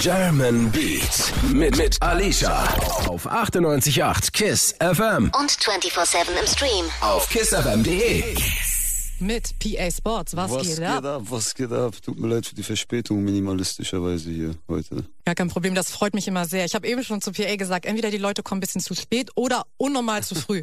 German Beat mit, mit Alicia auf 98.8 KISS FM Und 24-7 im Stream. auf kissfm.de. Mit PA Sports. Was, Was geht geht ab? ab? Was geht ab? Tut mir leid für die Verspätung, minimalistischerweise hier heute. Gar kein Problem, das freut mich immer sehr. Ich habe eben schon zu PA gesagt, entweder die Leute kommen ein bisschen zu spät oder unnormal zu früh.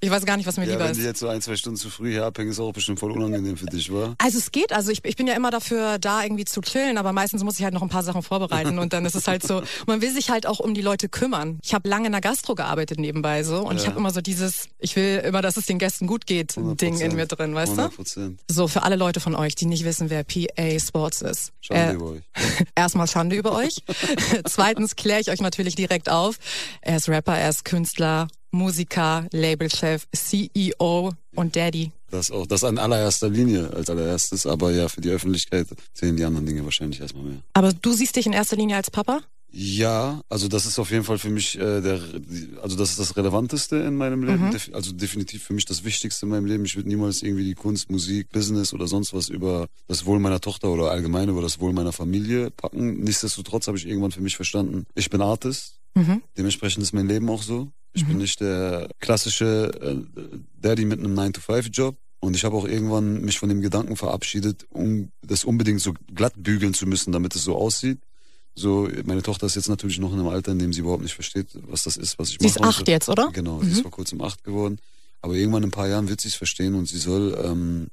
Ich weiß gar nicht, was mir Ja, lieber wenn ist. die jetzt so ein, zwei Stunden zu früh hier abhängen, ist auch bestimmt voll unangenehm für dich, wa? Also es geht, also ich, ich bin ja immer dafür da, irgendwie zu chillen, aber meistens muss ich halt noch ein paar Sachen vorbereiten und dann ist es halt so, man will sich halt auch um die Leute kümmern. Ich habe lange in der Gastro gearbeitet nebenbei so und ich Ja. habe immer so dieses, ich will immer, dass es den Gästen gut geht, Ding in mir drin, weißt du? 100 Prozent. So, für alle Leute von euch, die nicht wissen, wer PA Sports ist. Schande über euch. Erstmal Schande über euch. Zweitens kläre ich euch natürlich direkt auf. Er ist Rapper, er ist Künstler, Musiker, Labelchef, CEO und Daddy. Das auch, das an allererster Linie als allererstes, aber ja, für die Öffentlichkeit zählen die anderen Dinge wahrscheinlich erstmal mehr. Aber du siehst dich in erster Linie als Papa? Ja, also das ist auf jeden Fall für mich äh, der, also das ist das Relevanteste in meinem Leben, Def- also definitiv für mich das Wichtigste in meinem Leben. Ich würde niemals irgendwie die Kunst, Musik, Business oder sonst was über das Wohl meiner Tochter oder allgemein über das Wohl meiner Familie packen. Nichtsdestotrotz habe ich irgendwann für mich verstanden, ich bin Artist, Mhm. dementsprechend ist mein Leben auch so. Ich bin nicht der klassische äh, Daddy mit einem 9-to-5-Job. Und ich habe auch irgendwann mich von dem Gedanken verabschiedet, um das unbedingt so glatt bügeln zu müssen, damit es so aussieht. So, meine Tochter ist jetzt natürlich noch in einem Alter, in dem sie überhaupt nicht versteht, was das ist, was ich Sie ist mache. acht jetzt, oder? Genau, sie ist vor kurzem acht geworden. Aber irgendwann in ein paar Jahren wird sie es verstehen und sie soll, ähm,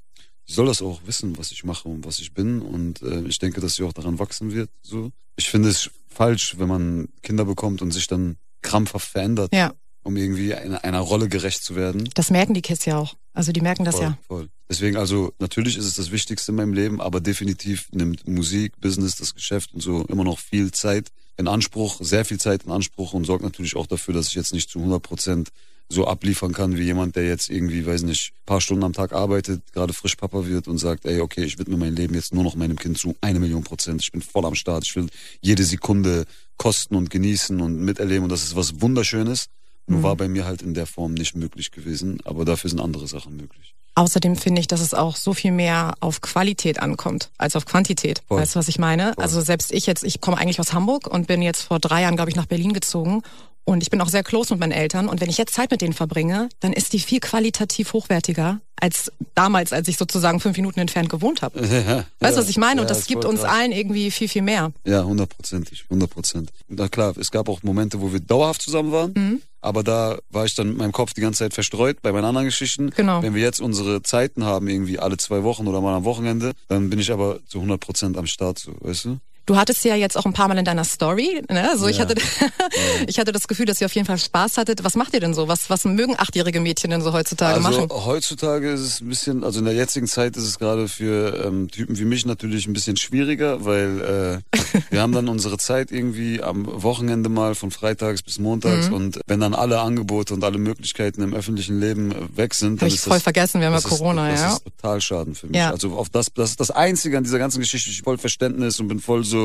sie soll das auch wissen, was ich mache und was ich bin. Und äh, ich denke, dass sie auch daran wachsen wird. So, ich finde es falsch, wenn man Kinder bekommt und sich dann krampfhaft verändert, Ja, um irgendwie einer, einer Rolle gerecht zu werden. das merken die Kids ja auch. Also die merken das Voll, ja. voll. Deswegen also, natürlich ist es das Wichtigste in meinem Leben, aber definitiv nimmt Musik, Business, das Geschäft und so immer noch viel Zeit in Anspruch, sehr viel Zeit in Anspruch und sorgt natürlich auch dafür, dass ich jetzt nicht zu 100 Prozent so abliefern kann wie jemand, der jetzt irgendwie, weiß nicht, paar Stunden am Tag arbeitet, gerade frisch Papa wird und sagt, ey, okay, ich widme mein Leben jetzt nur noch meinem Kind zu eine Million Prozent. Ich bin voll am Start. Ich will jede Sekunde kosten und genießen und miterleben und das ist was Wunderschönes. Nur war bei mir halt in der Form nicht möglich gewesen, aber dafür sind andere Sachen möglich. Außerdem finde ich, dass es auch so viel mehr auf Qualität ankommt als auf Quantität. Voll. Weißt du, was ich meine? Also selbst ich jetzt, ich komme eigentlich aus Hamburg und bin jetzt vor drei Jahren, glaube ich, nach Berlin gezogen. Und ich bin auch sehr close mit meinen Eltern. Und wenn ich jetzt Zeit mit denen verbringe, dann ist die viel qualitativ hochwertiger als damals, als ich sozusagen fünf Minuten entfernt gewohnt habe. Weißt du, was ich meine? Und das ist gibt uns krass. allen irgendwie viel, viel mehr. Ja, hundertprozentig, hundert Prozent. Na klar, es gab auch Momente, wo wir dauerhaft zusammen waren, Mhm. aber da war ich dann mit meinem Kopf die ganze Zeit verstreut bei meinen anderen Geschichten. Genau. Wenn wir jetzt unsere Zeiten haben, irgendwie alle zwei Wochen oder mal am Wochenende, dann bin ich aber zu hundert Prozent am Start, so, weißt du? Du hattest ja jetzt auch ein paar Mal in deiner Story, ne? So ich Ja. hatte, ich hatte das Gefühl, dass ihr auf jeden Fall Spaß hattet. Was macht ihr denn so? Was, was mögen achtjährige Mädchen denn so heutzutage also machen? heutzutage ist es ein bisschen, also in der jetzigen Zeit ist es gerade für ähm, Typen wie mich natürlich ein bisschen schwieriger, weil äh, wir haben dann unsere Zeit irgendwie am Wochenende mal von freitags bis montags Mhm. und wenn dann alle Angebote und alle Möglichkeiten im öffentlichen Leben äh, weg sind, Hab dann ich ist voll das, vergessen, wir haben ja das ist- Corona, das ja. ist total schaden für mich. Ja. Also auf das, das ist das Einzige an dieser ganzen Geschichte. Ich voll Verständnis und bin voll so,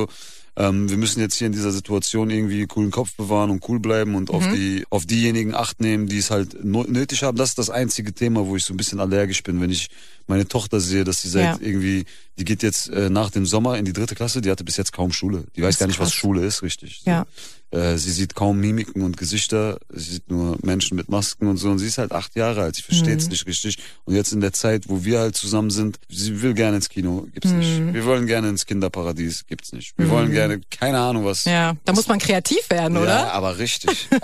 ähm, wir müssen jetzt hier in dieser Situation irgendwie coolen Kopf bewahren und cool bleiben und Mhm. auf die auf diejenigen acht nehmen, die es halt no nötig haben. Das ist das einzige Thema, wo ich so ein bisschen allergisch bin, wenn ich meine Tochter sehe, dass sie seit Ja. irgendwie, die geht jetzt äh, nach dem Sommer in die dritte Klasse, die hatte bis jetzt kaum Schule. Die weiß gar nicht, was krass. Schule ist, richtig. So. Ja. Äh, sie sieht kaum Mimiken und Gesichter, sie sieht nur Menschen mit Masken und so. Und sie ist halt acht Jahre alt, sie versteht Mhm. es nicht richtig. Und jetzt in der Zeit, wo wir halt zusammen sind, sie will gerne ins Kino, gibt's Mhm. nicht. Wir wollen gerne ins Kinderparadies, gibt's nicht. Wir wollen gerne, keine Ahnung was. Ja, da muss man kreativ werden, Ja, oder? aber richtig.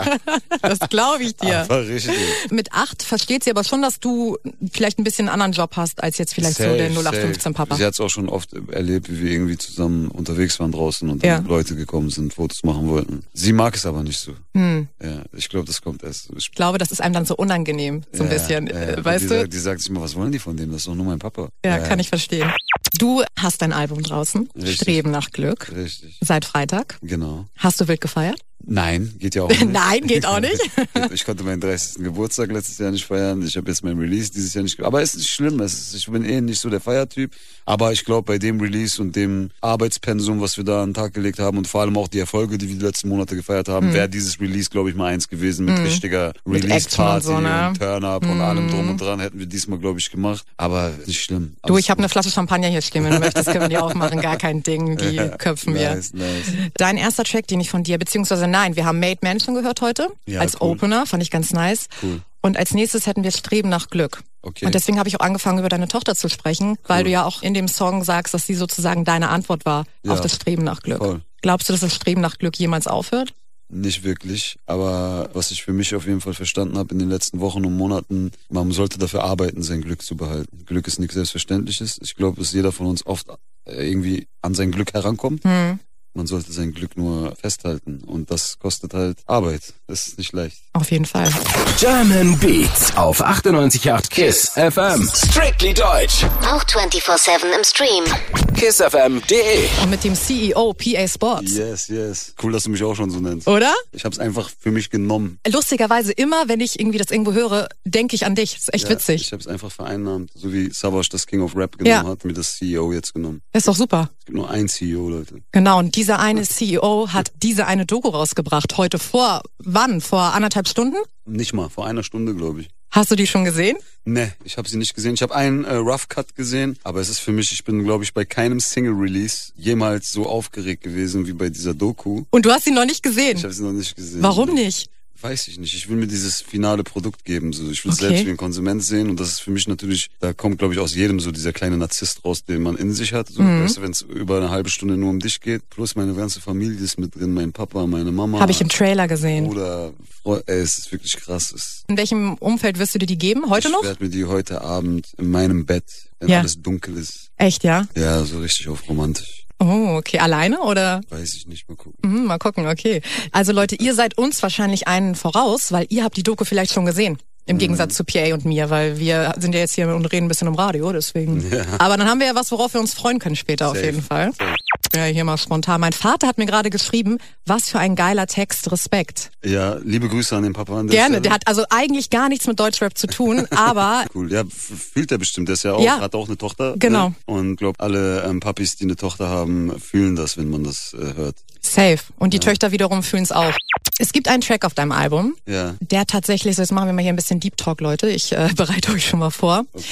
Das glaube ich dir. aber richtig. Mit acht versteht sie aber schon, dass du vielleicht ein bisschen einen anderen Job hast, als jetzt vielleicht so Safe, der safe. 0815 Papa. Sie hat es auch schon oft erlebt, wie wir irgendwie zusammen unterwegs waren draußen und Ja. Leute gekommen sind, Fotos machen wollten. Sie mag es aber nicht so. Hm. Ja, ich glaube, das kommt erst. Ich Ich glaube, das ist einem dann so unangenehm, so ein Ja, bisschen. ja, äh, weißt die, du? Sagt, die sagt sich immer, was wollen die von dem? Das ist doch nur mein Papa. Ja, kann ich verstehen. Du hast dein Album draußen, Richtig. Streben nach Glück, Richtig. seit Freitag. Genau. Hast du wild gefeiert? Nein, geht ja auch nicht. Nein, geht auch nicht. ich konnte meinen 30. Geburtstag letztes Jahr nicht feiern. Ich habe jetzt mein Release dieses Jahr nicht. Aber es ist nicht schlimm. Es ist, ich bin eh nicht so der Feiertyp. Aber ich glaube, bei dem Release und dem Arbeitspensum, was wir da an den Tag gelegt haben und vor allem auch die Erfolge, die wir die letzten Monate gefeiert haben, wäre dieses Release, glaube ich, mal eins gewesen mit richtiger Mhm. Action Release-Party und so, ne? und Turn-Up und allem drum und dran. Hätten wir diesmal, glaube ich, gemacht. Aber nicht schlimm. Du, Alles ich habe eine. Flasche Champagner hier stehen, wenn du möchtest, können wir die aufmachen. Gar kein Ding, die köpfen wir. Nice, nice. Dein erster Track, den ich von dir, beziehungsweise nein, wir haben Made Man schon gehört heute Ja, als cool. Opener, fand ich ganz nice. Cool. Und als nächstes hätten wir Streben nach Glück. Okay. Und deswegen habe ich auch angefangen, über deine Tochter zu sprechen, weil du ja auch in dem Song sagst, dass sie sozusagen deine Antwort war Ja. auf das Streben nach Glück. Voll. Glaubst du, dass das Streben nach Glück jemals aufhört? Nicht wirklich, aber was ich für mich auf jeden Fall verstanden habe in den letzten Wochen und Monaten, man sollte dafür arbeiten, sein Glück zu behalten. Glück ist nichts Selbstverständliches. Ich glaube, dass jeder von uns oft äh, irgendwie an sein Glück herankommt. Hm. Man sollte sein Glück nur festhalten und das kostet halt Arbeit. Das ist nicht leicht. Auf jeden Fall. German Beats auf 98.8 KISS FM. Strictly Deutsch. Auch 24-7 im Stream. KISSFM.de Und mit dem CEO PA Sports. Yes, yes. Cool, dass du mich auch schon so nennst. Oder? Ich habe es einfach für mich genommen. Lustigerweise immer, wenn ich irgendwie das irgendwo höre, denke ich an dich. Das ist echt Ja, witzig. Ich habe es einfach vereinnahmt, so wie Savage das King of Rap genommen Ja. hat, mir das CEO jetzt genommen. ist doch super. Es gibt nur ein CEO, Leute. Genau, und dieser eine CEO hat diese eine Doku rausgebracht. Heute vor, wann? Vor anderthalb Stunden? Nicht mal, vor einer Stunde, glaube ich. Hast du die schon gesehen? Ne, ich habe sie nicht gesehen. Ich habe einen äh, Rough Cut gesehen, aber es ist für mich, ich bin, glaube ich, bei keinem Single-Release jemals so aufgeregt gewesen wie bei dieser Doku. Und du hast ihn noch nicht gesehen. Ich habe sie noch nicht gesehen. Warum nicht? Weiß ich nicht. Ich will mir dieses finale Produkt geben. So, ich will es Okay. selbst wie ein Konsument sehen und das ist für mich natürlich, da kommt, glaube ich, aus jedem so dieser kleine Narzisst raus, den man in sich hat. So, Mhm. weißt du, wenn es über eine halbe Stunde nur um dich geht, plus meine ganze Familie ist mit drin, mein Papa, meine Mama. Habe ich im Trailer gesehen. Freu- ey, es ist wirklich krass. Es, In welchem Umfeld wirst du dir die geben? Heute ich noch? werde mir die heute Abend in meinem Bett, wenn Ja. alles dunkel ist, Echt, ja? ja, so richtig auf romantisch. Oh, okay. Alleine oder? Weiß ich nicht, mal gucken. Mhm, mal gucken, okay. Also Leute, ihr seid uns wahrscheinlich einen voraus, weil ihr habt die Doku vielleicht schon gesehen. Im Gegensatz zu PA und mir, weil wir sind ja jetzt hier und reden ein bisschen im Radio, deswegen. Aber dann haben wir ja was, worauf wir uns freuen können später auf Safe. jeden Fall. Ja, hier mal spontan. Mein Vater hat mir gerade geschrieben, was für ein geiler Text, Respekt. Ja, liebe Grüße an den Papa an der Gerne, Stelle. der hat also eigentlich gar nichts mit Deutschrap zu tun, aber Cool, ja, fühlt er bestimmt. Der ist ja auch, Ja. hat auch eine Tochter. Genau. Ne? Und glaub, alle ähm, Papis, die eine Tochter haben, fühlen das, wenn man das äh, hört. safe. Und die Töchter wiederum fühlen es auch. Es gibt einen Track auf deinem Album, Ja, der tatsächlich, so jetzt machen wir mal hier ein bisschen Deep Talk, Leute. Ich äh, bereite euch schon mal vor. okay.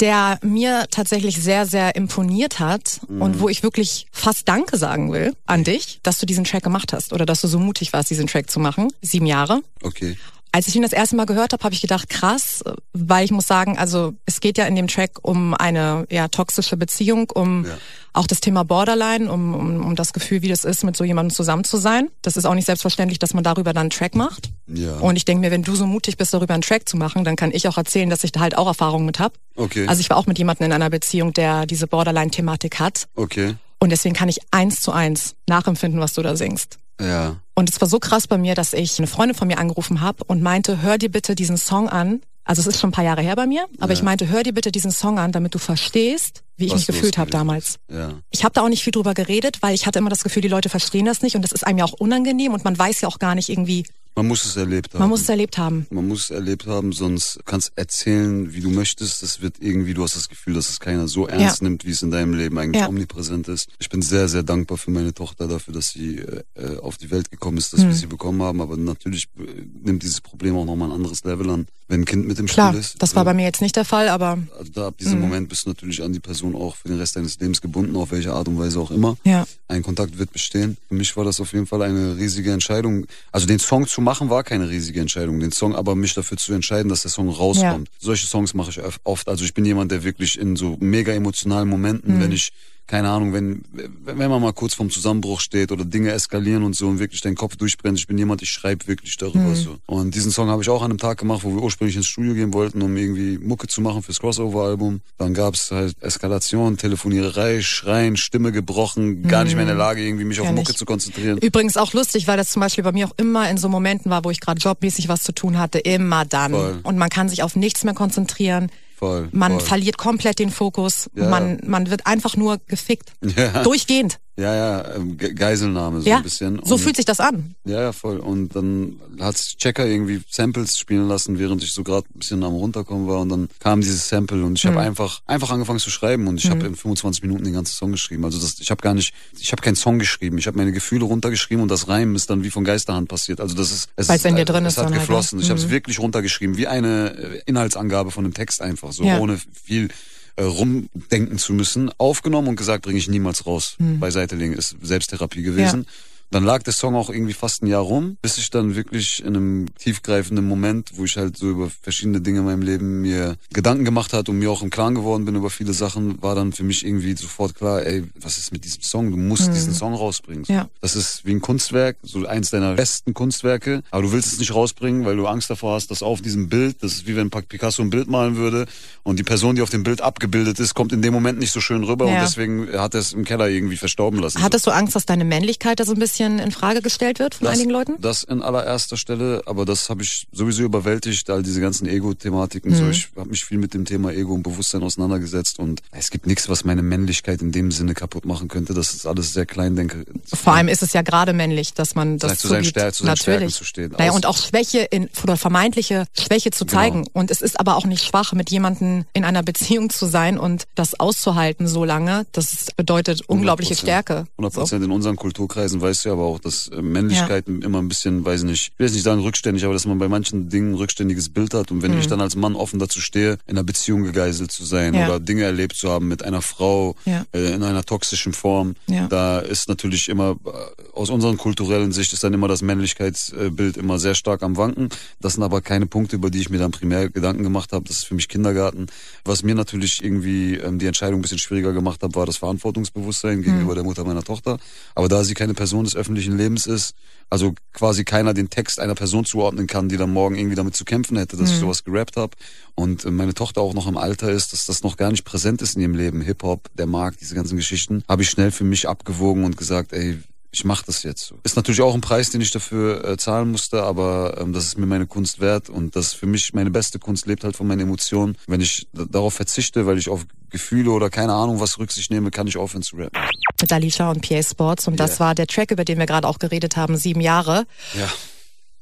der mir tatsächlich sehr, sehr imponiert hat und wo ich wirklich fast Danke sagen will an dich, dass du diesen Track gemacht hast oder dass du so mutig warst, diesen Track zu machen. Sieben Jahre. Okay. Als ich ihn das erste Mal gehört habe, habe ich gedacht, krass, weil ich muss sagen, also es geht ja in dem Track um eine ja, toxische Beziehung, um Ja. auch das Thema Borderline, um, um, um das Gefühl, wie das ist, mit so jemandem zusammen zu sein. Das ist auch nicht selbstverständlich, dass man darüber dann einen Track macht. Ja. Und ich denke mir, wenn du so mutig bist, darüber einen Track zu machen, dann kann ich auch erzählen, dass ich da halt auch Erfahrungen mit hab. Okay. Also ich war auch mit jemandem in einer Beziehung, der diese Borderline-Thematik hat. okay. Und deswegen kann ich eins zu eins nachempfinden, was du da singst. Ja. Und es war so krass bei mir, dass ich eine Freundin von mir angerufen habe und meinte, hör dir bitte diesen Song an. Also es ist schon ein paar Jahre her bei mir, aber Ja. ich meinte, hör dir bitte diesen Song an, damit du verstehst, wie ich Was mich gefühlt habe damals. Ja. Ich habe da auch nicht viel drüber geredet, weil ich hatte immer das Gefühl, die Leute verstehen das nicht und das ist einem ja auch unangenehm und man weiß ja auch gar nicht irgendwie, Man muss es erlebt haben. man muss es erlebt haben. Man muss es erlebt haben, sonst kannst erzählen, wie du möchtest. Das wird irgendwie, du hast das Gefühl, dass es keiner so ernst nimmt, wie es in deinem Leben eigentlich Ja. omnipräsent ist. Ich bin sehr, sehr dankbar für meine Tochter dafür, dass sie äh, äh, auf die Welt gekommen ist, dass Hm. wir sie bekommen haben. Aber natürlich äh, nimmt dieses Problem auch nochmal ein anderes Level an, wenn ein Kind mit im Klar, Spiel ist. das war bei mir jetzt nicht der Fall, aber Also da ab diesem Moment bist du natürlich an die Person auch für den Rest deines Lebens gebunden, auf welche Art und Weise auch immer. ja. Ein Kontakt wird bestehen. Für mich war das auf jeden Fall eine riesige Entscheidung. Also den Song zu machen war keine riesige Entscheidung. Den Song aber mich dafür zu entscheiden, dass der Song rauskommt. Solche Songs mache ich oft. Also ich bin jemand, der wirklich in so mega emotionalen Momenten, wenn ich keine Ahnung, wenn, wenn man mal kurz vorm Zusammenbruch steht oder Dinge eskalieren und so und wirklich dein Kopf durchbrennt. Ich bin jemand, ich schreibe wirklich darüber so. Und diesen Song habe ich auch an einem Tag gemacht, wo wir ursprünglich ins Studio gehen wollten, um irgendwie Mucke zu machen fürs Crossover-Album. Dann gab es halt Eskalation, Telefoniererei, Schreien, Stimme gebrochen, gar nicht mehr in der Lage, irgendwie mich auf Kenn Mucke ich. zu konzentrieren. Übrigens auch lustig, weil das zum Beispiel bei mir auch immer in so Momenten war, wo ich gerade jobmäßig was zu tun hatte, immer dann. Voll. Und man kann sich auf nichts mehr konzentrieren. Voll. Man voll. verliert komplett den Fokus. Ja. Man, man wird einfach nur gefickt. Ja. Durchgehend. Ja, ja, ähm, Ge Geiselnahme so ja, ein bisschen. so Und- fühlt sich das an. Ja, ja, voll. Und dann hat Checker irgendwie Samples spielen lassen, während ich so gerade ein bisschen am runterkommen war. Und dann kam dieses Sample und ich Mhm. habe einfach einfach angefangen zu schreiben und ich habe in 25 Minuten den ganzen Song geschrieben. Also das, ich habe gar nicht, ich habe keinen Song geschrieben. Ich habe meine Gefühle runtergeschrieben und das Reimen ist dann wie von Geisterhand passiert. Also das ist, es Weil's ist, in dir drin es ist hat dann halt, geflossen. ne? Ich habe es wirklich runtergeschrieben, wie eine äh, Inhaltsangabe von einem Text einfach, so Ja. ohne viel äh, rumdenken zu müssen, aufgenommen und gesagt, bringe ich niemals raus. Beiseite legen ist Selbsttherapie gewesen. Dann lag der Song auch irgendwie fast ein Jahr rum, bis ich dann wirklich in einem tiefgreifenden Moment, wo ich halt so über verschiedene Dinge in meinem Leben mir Gedanken gemacht hat und mir auch im Klaren geworden bin über viele Sachen, war dann für mich irgendwie sofort klar, ey, was ist mit diesem Song? Du musst diesen Song rausbringen. Ja. Das ist wie ein Kunstwerk, so eins deiner besten Kunstwerke, aber du willst es nicht rausbringen, weil du Angst davor hast, dass auf diesem Bild, das ist wie wenn Picasso ein Bild malen würde und die Person, die auf dem Bild abgebildet ist, kommt in dem Moment nicht so schön rüber Ja. und deswegen hat er es im Keller irgendwie verstauben lassen. Hattest du Angst, dass deine Männlichkeit da so ein bisschen in Frage gestellt wird von das, einigen Leuten? Das in allererster Stelle, aber das habe ich sowieso überwältigt, all diese ganzen Ego-Thematiken. Mhm. So, ich habe mich viel mit dem Thema Ego und Bewusstsein auseinandergesetzt und es gibt nichts, was meine Männlichkeit in dem Sinne kaputt machen könnte. Das ist alles sehr klein, denke. Vor allem ist es ja gerade männlich, dass man das zu zugibt. Stär- zu seinen Stärken Natürlich. zu stehen. Naja, und auch Schwäche in, oder vermeintliche Schwäche zu Genau. zeigen. Und es ist aber auch nicht schwach, mit jemandem in einer Beziehung zu sein und das auszuhalten so lange. Das bedeutet unglaubliche 100%. Stärke. 100 So. Prozent in unseren Kulturkreisen weißt du ja aber auch, dass äh, Männlichkeit immer ein bisschen, weiß nicht, ich will jetzt nicht sagen rückständig, aber dass man bei manchen Dingen ein rückständiges Bild hat. Und wenn ich dann als Mann offen dazu stehe, in einer Beziehung gegeißelt zu sein Mhm. Ja. oder Dinge erlebt zu haben mit einer Frau Ja. äh, in einer toxischen Form, Ja. da ist natürlich immer, äh, aus unserer kulturellen Sicht ist dann immer das Männlichkeitsbild immer sehr stark am Wanken. Das sind aber keine Punkte, über die ich mir dann primär Gedanken gemacht habe. Das ist für mich Kindergarten. Was mir natürlich irgendwie ähm, die Entscheidung ein bisschen schwieriger gemacht hat, war das Verantwortungsbewusstsein gegenüber der Mutter meiner Tochter. Aber da sie keine Person des öffentlichen Lebens ist, also quasi keiner den Text einer Person zuordnen kann, die dann morgen irgendwie damit zu kämpfen hätte, dass ich sowas gerappt habe und äh, meine Tochter auch noch im Alter ist, dass das noch gar nicht präsent ist in ihrem Leben, Hip-Hop, der Markt, diese ganzen Geschichten, habe ich schnell für mich abgewogen und gesagt, ey, ich mache das jetzt so. Ist natürlich auch ein Preis, den ich dafür äh, zahlen musste, aber ähm, das ist mir meine Kunst wert und das ist für mich meine beste Kunst lebt halt von meinen Emotionen. Wenn ich darauf verzichte, weil ich auf Gefühle oder keine Ahnung was Rücksicht nehme, kann ich aufhören zu rappen. Mit Alicia und PA Sports. Und das Yeah. war der Track, über den wir gerade auch geredet haben, sieben Jahre. Ja.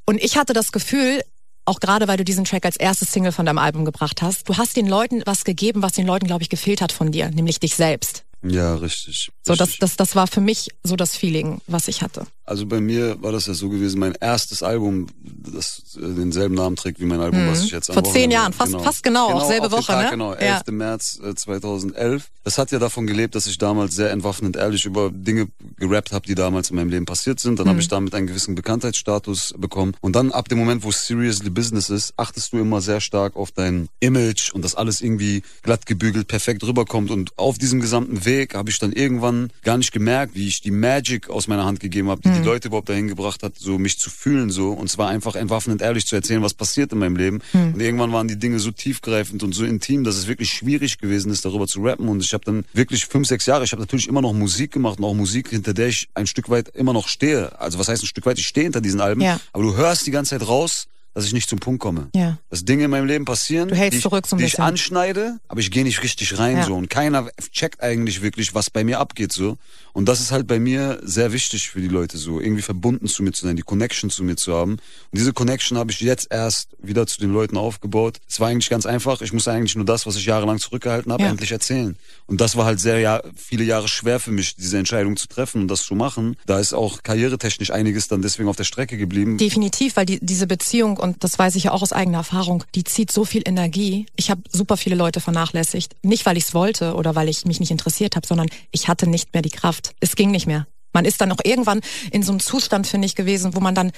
Und ich hatte das Gefühl, auch gerade weil du diesen Track als erstes Single von deinem Album gebracht hast, du hast den Leuten was gegeben, was den Leuten, glaube ich, gefehlt hat von dir, nämlich dich selbst. Ja, richtig. So, das, das, das war für mich so das Feeling, was ich hatte. Also bei mir war das ja so gewesen, mein erstes Album, das äh, denselben Namen trägt wie mein Album, was ich jetzt am Mhm. Vor zehn Wochenende- Jahren, fast- fast genau, auch selbe auf Woche, Tag, ne? Genau, Ja. 11. März äh, 2011. Das hat ja davon gelebt, dass ich damals sehr entwaffnend ehrlich über Dinge gerappt habe, die damals in meinem Leben passiert sind. Dann habe Mhm. ich damit einen gewissen Bekanntheitsstatus bekommen. Und dann ab dem Moment, wo es seriously business ist, achtest du immer sehr stark auf dein Image und dass alles irgendwie glatt gebügelt, perfekt rüberkommt. Und auf diesem gesamten Weg habe ich dann irgendwann gar nicht gemerkt, wie ich die Magic aus meiner Hand gegeben habe, die die Leute überhaupt dahin gebracht hat, so mich zu fühlen so. Und zwar einfach entwaffnend ehrlich zu erzählen, was passiert in meinem Leben. Und irgendwann waren die Dinge so tiefgreifend und so intim, dass es wirklich schwierig gewesen ist, darüber zu rappen. Und ich habe dann wirklich fünf, sechs Jahre, ich habe natürlich immer noch Musik gemacht und auch Musik, hinter der ich ein Stück weit immer noch stehe. Also was heißt ein Stück weit? Ich stehe hinter diesen Alben, Ja. aber du hörst die ganze Zeit raus, dass ich nicht zum Punkt komme. Ja. Dass Dinge in meinem Leben passieren, Du hältst die, ich, zurück so die ich anschneide, aber ich gehe nicht richtig rein Ja. so und keiner checkt eigentlich wirklich, was bei mir abgeht so. Und das ist halt bei mir sehr wichtig für die Leute so, irgendwie verbunden zu mir zu sein, die Connection zu mir zu haben. Und diese Connection habe ich jetzt erst wieder zu den Leuten aufgebaut. Es war eigentlich ganz einfach, ich musste eigentlich nur das, was ich jahrelang zurückgehalten habe, Ja. endlich erzählen. Und das war halt sehr ja, viele Jahre schwer für mich, diese Entscheidung zu treffen und das zu machen. Da ist auch karrieretechnisch einiges dann deswegen auf der Strecke geblieben. Definitiv, weil die, diese Beziehung, und das weiß ich ja auch aus eigener Erfahrung, die zieht so viel Energie. Ich habe super viele Leute vernachlässigt. Nicht, weil ich es wollte oder weil ich mich nicht interessiert habe, sondern ich hatte nicht mehr die Kraft. Es ging nicht mehr. Man ist dann auch irgendwann in so einem Zustand, finde ich, gewesen, wo man dann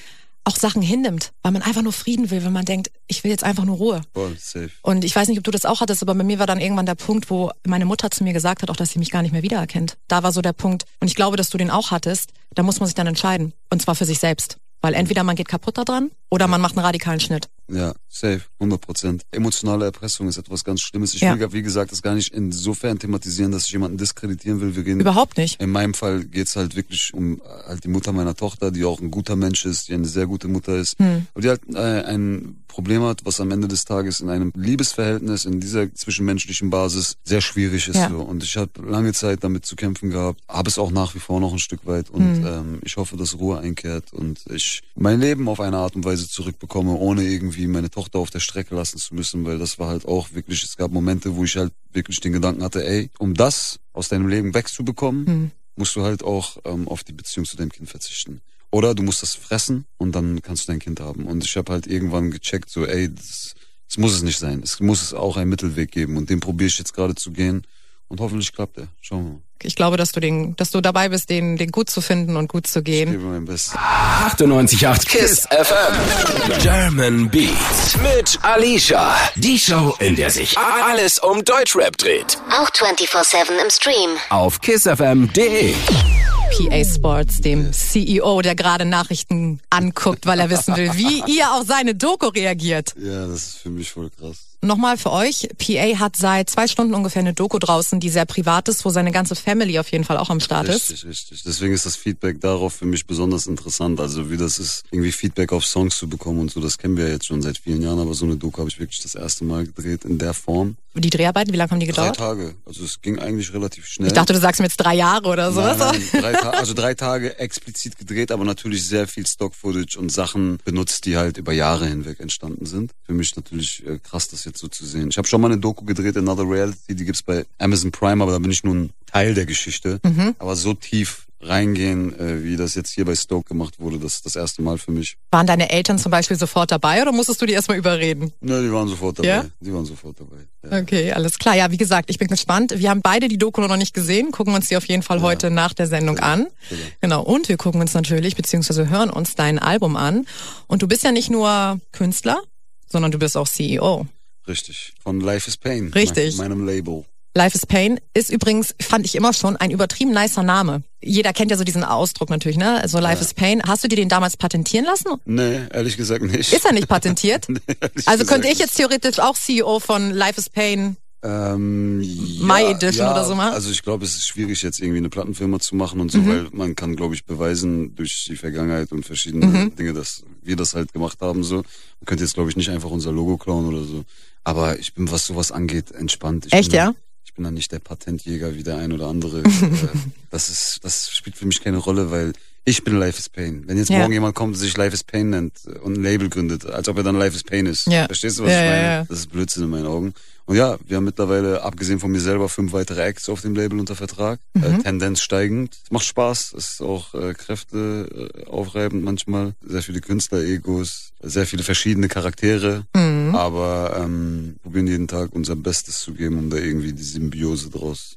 auch Sachen hinnimmt, weil man einfach nur Frieden will, wenn man denkt, ich will jetzt einfach nur Ruhe. Voll safe. Und ich weiß nicht, ob du das auch hattest, aber bei mir war dann irgendwann der Punkt, wo meine Mutter zu mir gesagt hat, auch dass sie mich gar nicht mehr wiedererkennt. Da war so der Punkt, und ich glaube, dass du den auch hattest, da muss man sich dann entscheiden. Und zwar für sich selbst. Weil entweder man geht kaputt daran oder man macht einen radikalen Schnitt. Ja, safe, 100 Prozent. Emotionale Erpressung ist etwas ganz Schlimmes. Ich Ja. will, wie gesagt, das gar nicht insofern thematisieren, dass ich jemanden diskreditieren will. Wir gehen Überhaupt nicht. In meinem Fall geht's halt wirklich um äh, halt die Mutter meiner Tochter, die auch ein guter Mensch ist, die eine sehr gute Mutter ist, Hm. aber die halt äh, ein Problem hat, was am Ende des Tages in einem Liebesverhältnis, in dieser zwischenmenschlichen Basis sehr schwierig ist. Ja. So. Und ich habe lange Zeit damit zu kämpfen gehabt, habe es auch nach wie vor noch ein Stück weit und Hm. ähm, ich hoffe, dass Ruhe einkehrt und ich mein Leben auf eine Art und Weise zurückbekomme, ohne irgendwie meine Tochter auf der Strecke lassen zu müssen, weil das war halt auch wirklich, es gab Momente, wo ich halt wirklich den Gedanken hatte, ey, um das aus deinem Leben wegzubekommen, Hm. musst du halt auch ähm, auf die Beziehung zu deinem Kind verzichten. Oder du musst das fressen und dann kannst du dein Kind haben. Und ich habe halt irgendwann gecheckt, so, ey, das, das muss es nicht sein. Es muss es auch einen Mittelweg geben. Und den probiere ich jetzt gerade zu gehen. Und hoffentlich klappt er. Schauen wir mal. Ich glaube, dass du den, dass du dabei bist, den, den gut zu finden und gut zu Ich gehen. gebe mein Bestes. 98.8 KISS FM. German Beats mit Alicia. Die Show, in der sich alles um Deutschrap dreht. Auch 24-7 im Stream. Auf kissfm.de. PA Sports, dem CEO, der gerade Nachrichten anguckt, weil er wissen will, wie ihr auf seine Doku reagiert. Ja, das ist für mich voll krass. Nochmal für euch, PA hat seit zwei Stunden ungefähr eine Doku draußen, die sehr privat ist, wo seine ganze Family auf jeden Fall auch am Start ist. Richtig, richtig. Deswegen ist das Feedback darauf für mich besonders interessant. Also wie das ist, irgendwie Feedback auf Songs zu bekommen und so, das kennen wir ja jetzt schon seit vielen Jahren, aber so eine Doku habe ich wirklich das erste Mal gedreht in der Form. Die Dreharbeiten, wie lange haben die Drei gedauert? Tage. Also es ging eigentlich relativ schnell. Ich dachte, du sagst mir jetzt drei Jahre oder sowas. Nein, nein, drei also drei Tage explizit gedreht, aber natürlich sehr viel Stock-Footage und Sachen benutzt, die halt über Jahre hinweg entstanden sind. Für mich natürlich äh, krass, das jetzt so zu sehen. Ich habe schon mal eine Doku gedreht, Another Reality, die gibt's bei Amazon Prime, aber da bin ich nur ein Teil der Geschichte. Mhm. Aber so tief reingehen, äh, wie das jetzt hier bei Stoke gemacht wurde, das ist das erste Mal für mich. Waren deine Eltern zum Beispiel sofort dabei oder musstest du die erstmal überreden? Ne, die waren sofort dabei. Ja? Die waren sofort dabei. Ja. Okay, alles klar. Ja, wie gesagt, ich bin gespannt. Wir haben beide die Doku noch nicht gesehen, gucken uns die auf jeden Fall heute nach der Sendung an. Genau. Und wir gucken uns natürlich, beziehungsweise hören uns dein Album an. Und du bist ja nicht nur Künstler, sondern du bist auch CEO. Richtig. Von Life is Pain. Richtig. Mein, meinem Label. Life is Pain ist übrigens, fand ich immer schon, ein übertrieben nicer Name. Jeder kennt ja so diesen Ausdruck natürlich, ne? Also Life is Pain. Hast du dir den damals patentieren lassen? Nee, ehrlich gesagt nicht. Ist er nicht patentiert? Nee, Also könnte ich jetzt theoretisch auch CEO von Life is Pain Ähm, My ja, Edition ja, oder so machen? Also ich glaube, es ist schwierig, jetzt irgendwie eine Plattenfirma zu machen und so, Mhm. weil man kann, glaube ich, beweisen durch die Vergangenheit und verschiedene Mhm. Dinge, dass wir das halt gemacht haben. So, man könnte jetzt, glaube ich, nicht einfach unser Logo klauen oder so. Aber ich bin, was sowas angeht, entspannt. Ich Echt, bin ja? Bin dann nicht der Patentjäger wie der ein oder andere. Äh, das ist, das spielt für mich keine Rolle, weil ich bin Life is Pain. Wenn jetzt Ja. morgen jemand kommt, der sich Life is Pain nennt und ein Label gründet, als ob er dann Life is Pain ist. Ja. Verstehst du, was Ja, ich meine? ja. Das ist Blödsinn in meinen Augen. Und ja, wir haben mittlerweile, abgesehen von mir selber, fünf weitere Acts auf dem Label unter Vertrag. Mhm. Äh, Tendenz steigend. Es macht Spaß. Es ist auch äh, Kräfte äh, aufreibend manchmal. Sehr viele Künstler-Egos, sehr viele verschiedene Charaktere. Mhm. Aber ähm, probieren jeden Tag unser Bestes zu geben, um da irgendwie die Symbiose draus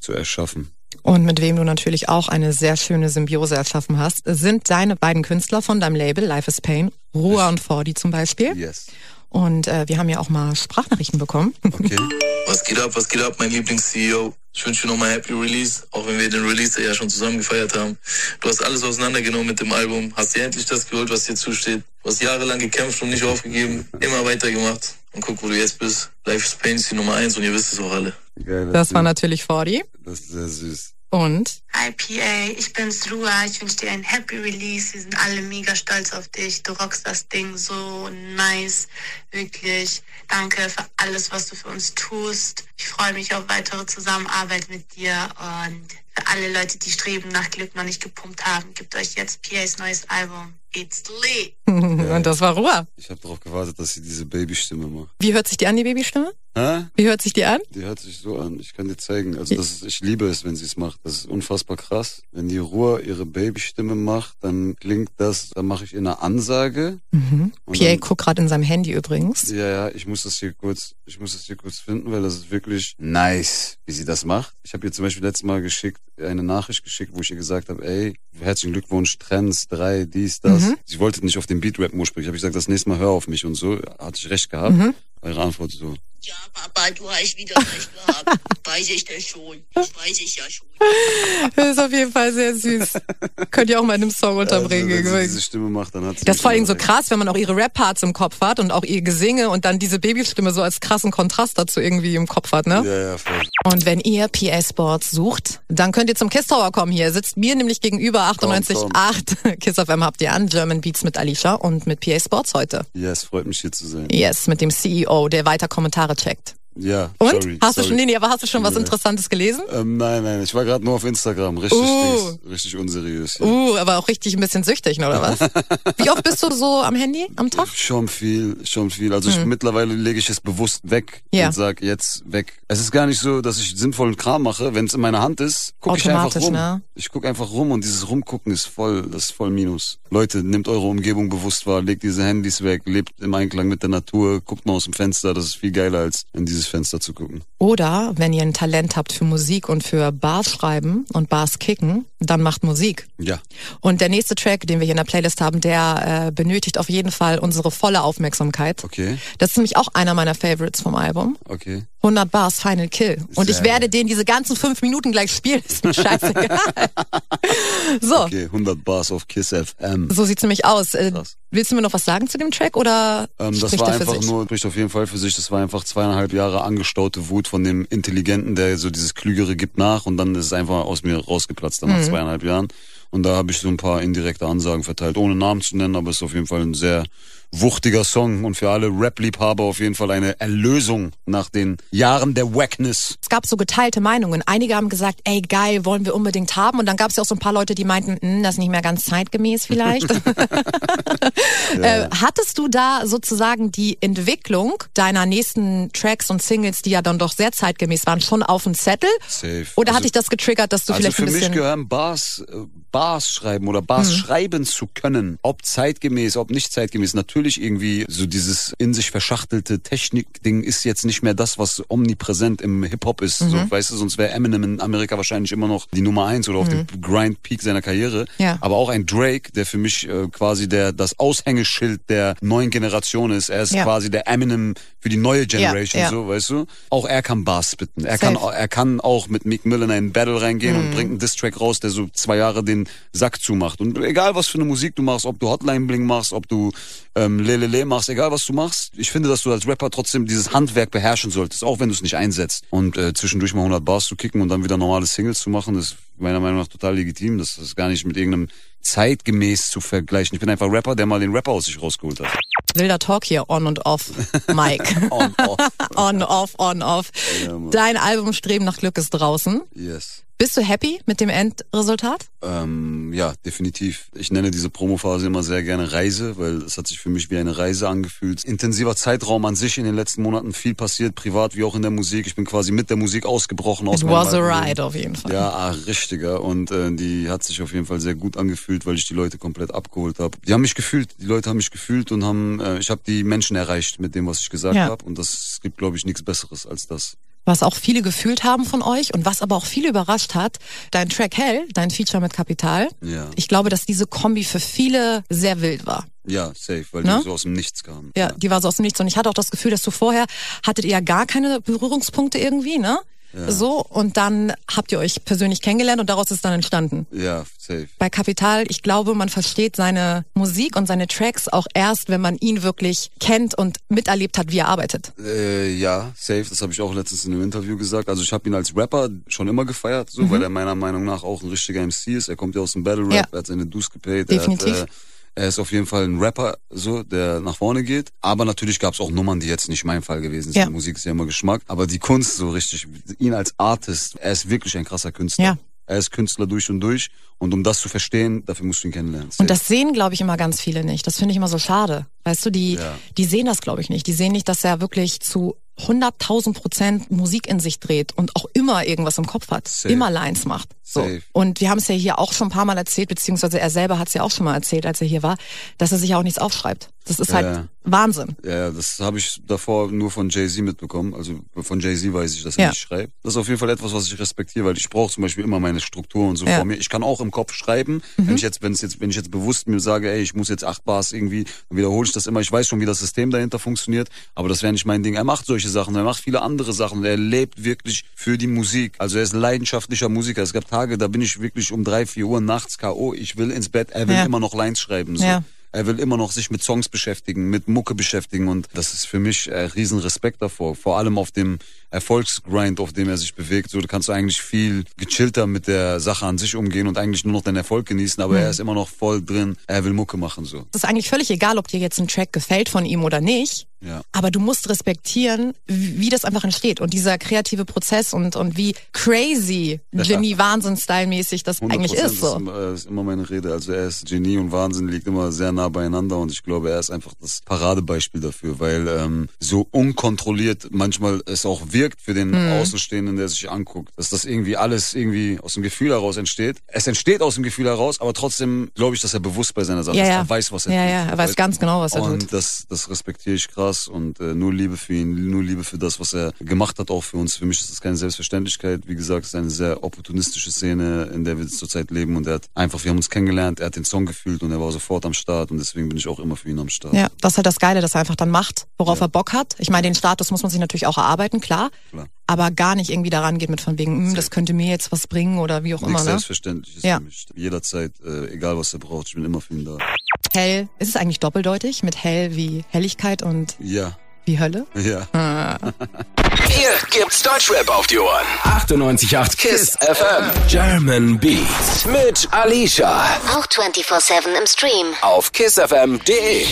zu erschaffen. Und mit wem du natürlich auch eine sehr schöne Symbiose erschaffen hast, sind deine beiden Künstler von deinem Label Life is Pain, Ruhr und Fordi zum Beispiel. Yes. Und äh, wir haben ja auch mal Sprachnachrichten bekommen. Okay. Was geht ab, was geht ab, mein Lieblings-CEO? Ich wünsche dir nochmal Happy Release, auch wenn wir den Release ja schon zusammen gefeiert haben. Du hast alles auseinandergenommen mit dem Album, hast dir endlich das geholt, was dir zusteht. Du hast jahrelang gekämpft und nicht aufgegeben, immer weitergemacht. Und guck, wo du jetzt bist. Life is Pain ist die Nummer eins und ihr wisst es auch alle. Geil, Das war natürlich Fordi. Das ist sehr süß. Und Hi PA, ich bin's Rua. Ich wünsche dir ein Happy Release. Wir sind alle mega stolz auf dich. Du rockst das Ding so nice. Wirklich. Danke für alles, was du für uns tust. Ich freue mich auf weitere Zusammenarbeit mit dir. Und für alle Leute, die Streben nach Glück noch nicht gepumpt haben, gibt euch jetzt PAs neues Album. It's lit. und das war Ruhr. Ich habe darauf gewartet, dass sie diese Babystimme macht. Wie hört sich die an, die Babystimme? Hä? Wie hört sich die an? Die hört sich so an. Ich kann dir zeigen. Also das ist, ich liebe es, wenn sie es macht. Das ist unfassbar krass. Wenn die Ruhr ihre Babystimme macht, dann klingt das, dann mache ich ihr eine Ansage. Mhm. PA dann- guckt gerade in seinem Handy übrigens. Ja, ja, ich muss das hier kurz, ich muss das hier kurz finden, weil das ist wirklich nice, wie sie das macht. Ich habe ihr zum Beispiel letztes Mal geschickt, eine Nachricht geschickt, wo ich ihr gesagt habe, ey, herzlichen Glückwunsch, Trends, drei, dies, das. Mhm. Sie wollte nicht auf den Beat-Rap ursprünglich. Ich habe gesagt, das nächste Mal hör auf mich und so. Hatte ich recht gehabt. Mhm. Ihre Antwort so, Ja, Papa, du hast wieder recht gehabt. Weiß ich das schon. Das weiß ich ja schon. Das ist auf jeden Fall sehr süß. Könnt ihr auch mal in einem Song unterbringen. Also, wenn sie diese Stimme macht, dann hat sie das ist vor allem so recht. krass, wenn man auch ihre Rap-Parts im Kopf hat und auch ihr Gesinge und dann diese Babystimme so als krassen Kontrast dazu irgendwie im Kopf hat, ne? Ja, ja, voll. Und wenn ihr PA Sports sucht, dann könnt ihr zum Kiss Tower kommen hier. Sitzt mir nämlich gegenüber komm. 98.8 Kiss FM habt ihr an. German Beats mit Alicia und mit PA Sports heute. Yes, freut mich hier zu sein. Yes, mit dem CEO, der weiter Kommentare checkt. Ja, Und? sorry. hast sorry. du schon, nee, nee, aber hast du schon was. Interessantes gelesen? Ähm, nein, nein, ich war gerade nur auf Instagram. Richtig, Uh. Richtig unseriös. Ja. Uh, aber auch richtig ein bisschen süchtig, oder was? Wie oft bist du so am Handy am Tag? Schon viel, schon viel. Also ich, mittlerweile lege ich es bewusst weg Hm. Ja. und sag jetzt weg. Es ist gar nicht so, dass ich sinnvollen Kram mache. Wenn es in meiner Hand ist, gucke ich einfach rum. ne? Ich gucke einfach rum und dieses Rumgucken ist voll, das ist voll Minus. Leute, nehmt eure Umgebung bewusst wahr, legt diese Handys weg, lebt im Einklang mit der Natur, guckt mal aus dem Fenster. Das ist viel geiler, als in dieses Fenster zu gucken. Oder wenn ihr ein Talent habt für Musik und für Bars schreiben und Bars kicken, dann macht Musik. Ja, Und der nächste Track, den wir hier in der Playlist haben, der äh, benötigt auf jeden Fall unsere volle Aufmerksamkeit. okay, Das ist nämlich auch einer meiner Favorites vom Album. okay. 100 Bars Final Kill. Und Sehr ich werde den diese ganzen fünf Minuten gleich spielen. Ist mir scheißegal. so, Okay, 100 Bars auf Kiss FM. so sieht's nämlich aus. Äh, Krass. willst du mir noch was sagen zu dem Track oder Ähm, das war einfach nur, spricht auf jeden Fall für sich, das war einfach zweieinhalb Jahre angestaute Wut von dem Intelligenten, der so dieses Klügere gibt nach und dann ist es einfach aus mir rausgeplatzt dann Mhm. nach zweieinhalb Jahren. Und da habe ich so ein paar indirekte Ansagen verteilt, ohne Namen zu nennen, aber es ist auf jeden Fall ein sehr wuchtiger Song und für alle Rap-Liebhaber auf jeden Fall eine Erlösung nach den Jahren der Wackness. Es gab so geteilte Meinungen. Einige haben gesagt, ey geil, wollen wir unbedingt haben. Und dann gab es ja auch so ein paar Leute, die meinten, "Hm, das ist nicht mehr ganz zeitgemäß vielleicht. äh, hattest du da sozusagen die Entwicklung deiner nächsten Tracks und Singles, die ja dann doch sehr zeitgemäß waren, schon auf dem Zettel? Safe. Oder Also- hat dich das getriggert, dass du Also vielleicht für ein mich bisschen... gehören Bars, äh, Bars schreiben oder Bars schreiben zu können, ob zeitgemäß, ob nicht zeitgemäß. Natürlich irgendwie so dieses in sich verschachtelte Technik-Ding ist jetzt nicht mehr das, was omnipräsent im Hip-Hop ist. So, weißt du, sonst wäre Eminem in Amerika wahrscheinlich immer noch die Nummer eins oder auf dem Grind-Peak seiner Karriere. Ja. Aber auch ein Drake, der für mich äh, quasi der das Aushängeschild der neuen Generation ist. Er ist Ja. quasi der Eminem für die neue Generation, ja. so, weißt du? Auch er kann Bars spitten. Er kann, er kann auch mit Meek Mill in einen Battle reingehen Mhm. und bringt einen Diss-Track raus, der so zwei Jahre den Sack zumacht. Und egal, was für eine Musik du machst, ob du Hotline Bling machst, ob du ähm, Lelele machst, egal was du machst, ich finde, dass du als Rapper trotzdem dieses Handwerk beherrschen solltest, auch wenn du es nicht einsetzt. Und äh, zwischendurch mal 100 Bars zu kicken und dann wieder normale Singles zu machen, ist meiner Meinung nach total legitim. Das ist gar nicht mit irgendeinem zeitgemäß zu vergleichen. Ich bin einfach Rapper, der mal den Rapper aus sich rausgeholt hat. Wilder Talk hier, on und off, Mike. On, off. on, off, on, off. Ja. Dein Album Streben nach Glück ist draußen. Yes. Bist du happy mit dem Endresultat? Ähm, ja, definitiv. Ich nenne diese Promophase immer sehr gerne Reise, weil es hat sich für mich wie eine Reise angefühlt. Intensiver Zeitraum an sich in den letzten Monaten, viel passiert, privat wie auch in der Musik. Ich bin quasi mit der Musik ausgebrochen aus It was a Leben. ride auf jeden Fall. Ja, ah, richtiger. Und äh, die hat sich auf jeden Fall sehr gut angefühlt, weil ich die Leute komplett abgeholt habe. Die haben mich gefühlt, die Leute haben mich gefühlt und haben, äh, ich habe die Menschen erreicht mit dem, was ich gesagt Ja. habe. Und das gibt, glaube ich, nichts Besseres als das. Was auch viele gefühlt haben von euch und was aber auch viele überrascht hat, dein Track Hell, dein Feature mit Kapital. Ja. Ich glaube, dass diese Kombi für viele sehr wild war. Ja, safe, weil Ne? die so aus dem Nichts kamen. Ja, die war so aus dem Nichts. Und ich hatte auch das Gefühl, dass du vorher hattet ihr ja gar keine Berührungspunkte irgendwie, ne? So, und dann habt ihr euch persönlich kennengelernt und daraus ist dann entstanden. Ja, safe. Bei Kapital, ich glaube, man versteht seine Musik und seine Tracks auch erst, wenn man ihn wirklich kennt und miterlebt hat, wie er arbeitet. Äh, ja, safe. Das habe ich auch letztens in einem Interview gesagt. Also ich habe ihn als Rapper schon immer gefeiert, so, weil er meiner Meinung nach auch ein richtiger MC ist. Er kommt ja aus dem Battle Rap, Ja. er hat seine Dues gepaid. Definitiv. Er, hat, äh, er ist auf jeden Fall ein Rapper, so, der nach vorne geht. Aber natürlich gab es auch Nummern, die jetzt nicht mein Fall gewesen sind. Ja. Musik ist ja immer Geschmack. Aber die Kunst so richtig, ihn als Artist, er ist wirklich ein krasser Künstler. Ja. Er ist Künstler durch und durch. Und um das zu verstehen, dafür musst du ihn kennenlernen. Und das sehen, glaube ich, immer ganz viele nicht. Das finde ich immer so schade. Weißt du, die, Ja. die sehen das, glaube ich, nicht. Die sehen nicht, dass er wirklich zu 100.000 Prozent Musik in sich dreht und auch immer irgendwas im Kopf hat. Safe. Immer Lines macht. So. Safe. Und wir haben es ja hier auch schon ein paar Mal erzählt, beziehungsweise er selber hat es ja auch schon mal erzählt, als er hier war, dass er sich ja auch nichts aufschreibt. Das ist halt Ja. Wahnsinn. Ja, das habe ich davor nur von Jay-Z mitbekommen. Also von Jay-Z weiß ich, dass er Ja. nicht schreibt. Das ist auf jeden Fall etwas, was ich respektiere, weil ich brauche zum Beispiel immer meine Struktur und so Ja. Mhm. vor mir. Ich kann auch im Kopf schreiben. Wenn ich jetzt, wenn es jetzt, wenn ich jetzt bewusst mir sage, ey, ich muss jetzt acht Bars irgendwie, dann wiederhole ich das immer. Ich weiß schon, wie das System dahinter funktioniert, aber das wäre nicht mein Ding. Er macht solche Sachen, er macht viele andere Sachen. Er lebt wirklich für die Musik. Also er ist leidenschaftlicher Musiker. Es gab Tage, da bin ich wirklich um drei, vier Uhr nachts K.O. Ich will ins Bett. Er will Ja. immer noch Lines schreiben. So. Ja. Er will immer noch sich mit Songs beschäftigen, mit Mucke beschäftigen und das ist für mich äh, riesen Respekt davor. Vor allem auf dem Erfolgsgrind, auf dem er sich bewegt. So, da kannst du eigentlich viel gechillter mit der Sache an sich umgehen und eigentlich nur noch den Erfolg genießen, aber er ist immer noch voll drin. Er will Mucke machen, so. Es ist eigentlich völlig egal, ob dir jetzt ein Track gefällt von ihm oder nicht. Ja. Aber du musst respektieren, wie das einfach entsteht. Und dieser kreative Prozess und, und wie crazy Genie-Wahnsinn-Style-mäßig das 100% eigentlich ist. So. ist immer meine Rede. Also er ist Genie und Wahnsinn liegt immer sehr nah beieinander und ich glaube, er ist einfach das Paradebeispiel dafür, weil ähm, so unkontrolliert manchmal es auch wirkt für den Mhm. Außenstehenden, der sich anguckt, dass das irgendwie alles irgendwie aus dem Gefühl heraus entsteht. Es entsteht aus dem Gefühl heraus, aber trotzdem glaube ich, dass er bewusst bei seiner Sache Ja, ist. ja. Er weiß, was er Ja, tut. ja, er weiß ganz genau, was er und tut. das, das respektiere ich krass und äh, nur Liebe für ihn, nur Liebe für das, was er gemacht hat, auch für uns. Für mich ist das keine Selbstverständlichkeit. Wie gesagt, es ist eine sehr opportunistische Szene, in der wir zurzeit leben und er hat einfach, wir haben uns kennengelernt, er hat den Song gefühlt und er war sofort am Start und deswegen bin ich auch immer für ihn am Start. Ja, das ist halt das Geile, dass er einfach dann macht, worauf er Bock hat. Ich meine, den Status muss man sich natürlich auch erarbeiten, klar. Klar. Aber gar nicht irgendwie daran geht mit von wegen, hm, das könnte mir jetzt was bringen oder wie auch Nichts immer, ne? Selbstverständliches Ja. für mich. Jederzeit, äh, egal was er braucht, ich bin immer für ihn da. Hell, ist es eigentlich doppeldeutig mit hell wie Helligkeit und Ja, wie Hölle? ja. Hier gibt's Deutschrap auf die Ohren. 98.8 KISS FM. German Beats mit Alicia. Auch 24-7 im Stream. Auf kissfm.de.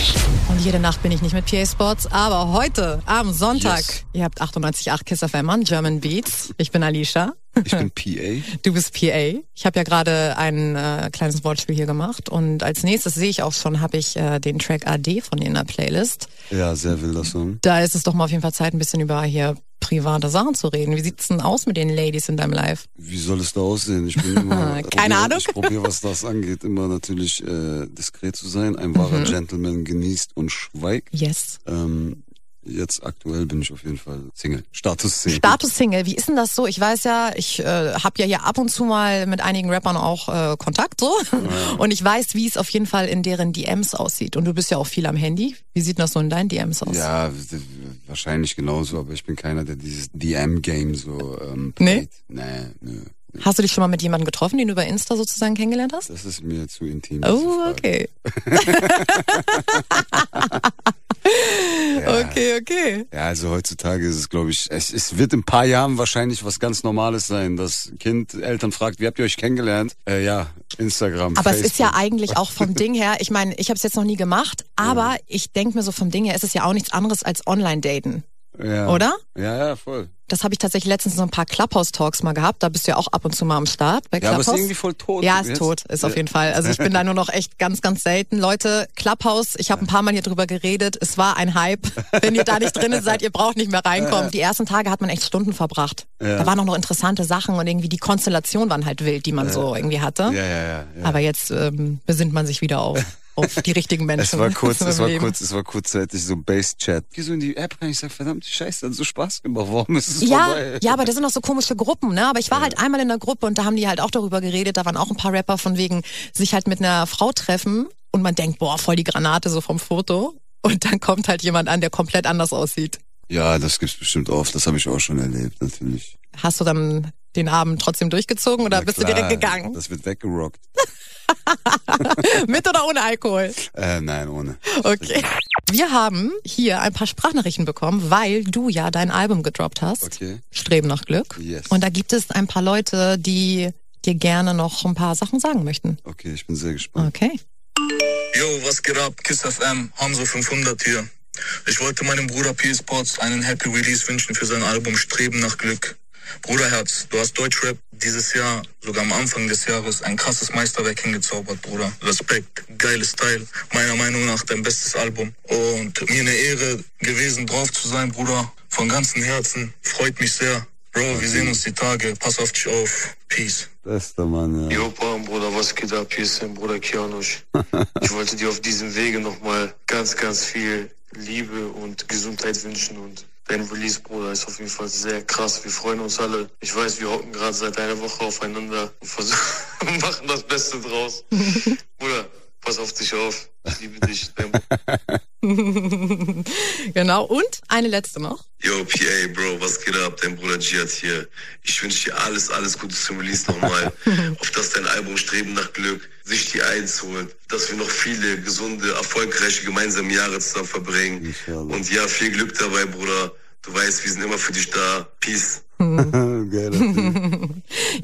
Und jede Nacht bin ich nicht mit PA Sports, aber heute am Sonntag, Yes. ihr habt 98.8 Kiss FM an, German Beats. Ich bin Alicia. Ich bin PA. Du bist PA. Ich habe ja gerade ein äh, kleines Wortspiel hier gemacht und als nächstes sehe ich auch schon, habe ich äh, den Track AD von dir in der Playlist. Ja, sehr wilder Song. Da ist es doch mal auf jeden Fall Zeit, ein bisschen über hier private Sachen zu reden. Wie sieht's denn aus mit den Ladies in deinem Life? Wie soll es da aussehen? Ich bin immer. Keine probier- Ahnung. Ich probiere, was das angeht, immer natürlich äh, diskret zu sein. Ein wahrer Gentleman genießt und schweigt. Yes. Ähm, jetzt aktuell bin ich auf jeden Fall Single. Status Single. Status Single, wie ist denn das so? Ich weiß ja, ich äh, habe ja hier ab und zu mal mit einigen Rappern auch äh, Kontakt so und ich weiß, wie es auf jeden Fall in deren DMs aussieht. Und du bist ja auch viel am Handy. Wie sieht das so in deinen DMs aus? Ja, wahrscheinlich genauso, aber ich bin keiner, der dieses DM-Game so ähm, Nee? playt. Nee, nö. Hast du dich schon mal mit jemandem getroffen, den du über Insta sozusagen kennengelernt hast? Das ist mir zu intim. Oh, Frage. okay. Okay, okay. Ja, also heutzutage ist es, glaube ich, es, es wird in ein paar Jahren wahrscheinlich was ganz Normales sein, dass Kind Eltern fragt, wie habt ihr euch kennengelernt? Äh, ja, Instagram. Aber es ist ja Facebook. eigentlich auch vom Ding her, ich meine, ich habe es jetzt noch nie gemacht, aber ich denk mir so vom Ding her, ist es ja auch nichts anderes als Online-Daten, ja. oder? Ja, ja, voll. Das habe ich tatsächlich letztens so ein paar Clubhouse-Talks mal gehabt. Da bist du ja auch ab und zu mal am Start bei Ja, aber Clubhouse. ist irgendwie voll tot. Ja, ist jetzt. tot, ist auf Ja. jeden Fall. Also ich bin da nur noch echt ganz, ganz selten. Leute, Clubhouse, ich habe ein paar Mal hier drüber geredet. Es war ein Hype. Wenn ihr da nicht drin seid, ihr braucht nicht mehr reinkommen. Die ersten Tage hat man echt Stunden verbracht. Ja. Da waren auch noch interessante Sachen und irgendwie die Konstellationen waren halt wild, die man so irgendwie hatte. Ja, ja, ja. ja. Aber jetzt ähm, besinnt man sich wieder auf, auf die richtigen Menschen. Es war kurz, es war Leben. kurz, es war kurzzeitig so Base-Chat. Geh so in die App rein, ich sag, verdammt, die Scheiße hat so Spaß gemacht. Warum ist es Ja, vorbei? ja, aber das sind auch so komische Gruppen, ne? Aber ich war halt einmal in der Gruppe und da haben die halt auch darüber geredet. Da waren auch ein paar Rapper von wegen sich halt mit einer Frau treffen und man denkt, boah, voll die Granate so vom Foto. Und dann kommt halt jemand an, der komplett anders aussieht. Ja, das gibt's bestimmt oft. Das habe ich auch schon erlebt, natürlich. Hast du dann den Abend trotzdem durchgezogen oder Na bist klar, du direkt gegangen? Das wird weggerockt. Mit oder ohne Alkohol? Äh, nein, ohne. Okay. Wir haben hier ein paar Sprachnachrichten bekommen, weil du ja dein Album gedroppt hast. Okay. Streben nach Glück. Yes. Und da gibt es ein paar Leute, die dir gerne noch ein paar Sachen sagen möchten. Okay, ich bin sehr gespannt. Okay. Yo, was geht ab? Kiss FM, Hamza 500 hier. Ich wollte meinem Bruder P Sports einen Happy Release wünschen für sein Album Streben nach Glück. Bruderherz, du hast Deutschrap dieses Jahr, sogar am Anfang des Jahres, ein krasses Meisterwerk hingezaubert, Bruder. Respekt, geiles Teil, meiner Meinung nach dein bestes Album. Und mir eine Ehre gewesen, drauf zu sein, Bruder. Von ganzem Herzen, freut mich sehr. Bro, wir sehen uns die Tage. Pass auf dich auf. Peace. Bester Mann, ja. Jo, Bram, Bruder, was geht ab? Hier ist dein Bruder Kianosch. Ich wollte dir auf diesem Wege nochmal ganz, ganz viel Liebe und Gesundheit wünschen und dein Release, Bruder, ist auf jeden Fall sehr krass. Wir freuen uns alle. Ich weiß, wir hocken gerade seit einer Woche aufeinander und versuchen, machen das Beste draus. Bruder, pass auf dich auf. Ich liebe dich. Genau. Und eine letzte noch. Yo, PA, Bro, was geht ab? Dein Bruder Giat hier. Ich wünsche dir alles, alles Gute zum Release nochmal. Auf dass dein Album Streben nach Glück sich die Eins holt. Dass wir noch viele gesunde, erfolgreiche gemeinsame Jahre zusammen verbringen. Und ja, viel Glück dabei, Bruder. Du weißt, wir sind immer für dich da. Peace.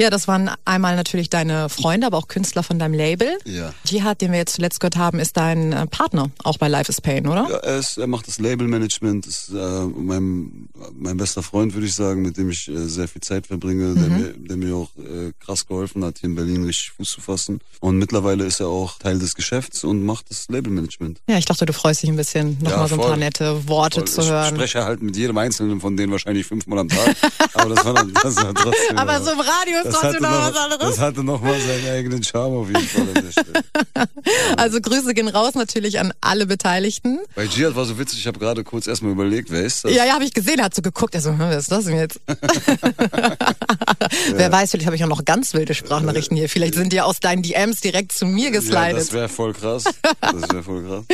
Ja, das waren einmal natürlich deine Freunde, aber auch Künstler von deinem Label. Ja. Jihad, den wir jetzt zuletzt gehört haben, ist dein äh, Partner, auch bei Life is Pain, oder? Ja, er, ist, er macht das Labelmanagement, ist äh, mein, mein bester Freund, würde ich sagen, mit dem ich äh, sehr viel Zeit verbringe, der, mir, der mir auch äh, krass geholfen hat, hier in Berlin richtig Fuß zu fassen. Und mittlerweile ist er auch Teil des Geschäfts und macht das Labelmanagement. Ja, ich dachte, du freust dich ein bisschen, nochmal Ja, so ein paar nette Worte Voll. zu ich hören. spreche halt mit jedem Einzelnen von denen wahrscheinlich fünfmal am Tag. aber das war, dann- das war trotzdem. Aber so im Radio ist das trotzdem noch noch, was anderes. Das hatte noch mal seinen eigenen Charme auf jeden Fall. Also Grüße gehen raus natürlich an alle Beteiligten. Bei Jihad war so witzig, ich habe gerade kurz erstmal überlegt, wer ist das? Ja, ja, habe ich gesehen, er hat so geguckt, so, hm, wer ist das denn jetzt? Wer weiß, vielleicht habe ich auch noch ganz wilde Sprachnachrichten hier. Vielleicht sind die aus deinen DMs direkt zu mir Ja, geslidet. das wäre voll krass. Das wäre voll krass.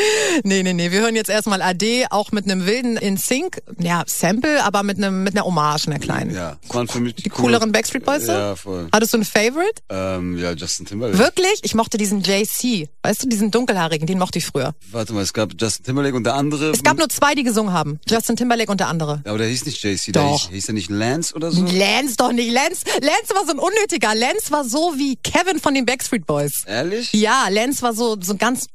nee, nee, nee. Wir hören jetzt erstmal AD, auch mit einem wilden In Sync, ja, Sample, aber mit einem mit einer Hommage, einer kleinen. Ja, das waren für mich Die cooleren Backstreet Boys? Ja, voll. Hattest du einen Favorite? Ähm, ja, Justin Timberlake. Wirklich? Ich mochte diesen JC. Weißt du, diesen dunkelhaarigen, den mochte ich früher. Warte mal, es gab Justin Timberlake und der andere. Es gab nur zwei, die gesungen haben. Justin Timberlake und der andere. Ja, aber der hieß nicht JC, der Doch. hieß, hieß der nicht Lance oder so? Lance doch nicht. Lance, Lance war so ein unnötiger. Lance war so wie Kevin von den Backstreet Boys. Ehrlich? Ja, Lance war so, so ganz,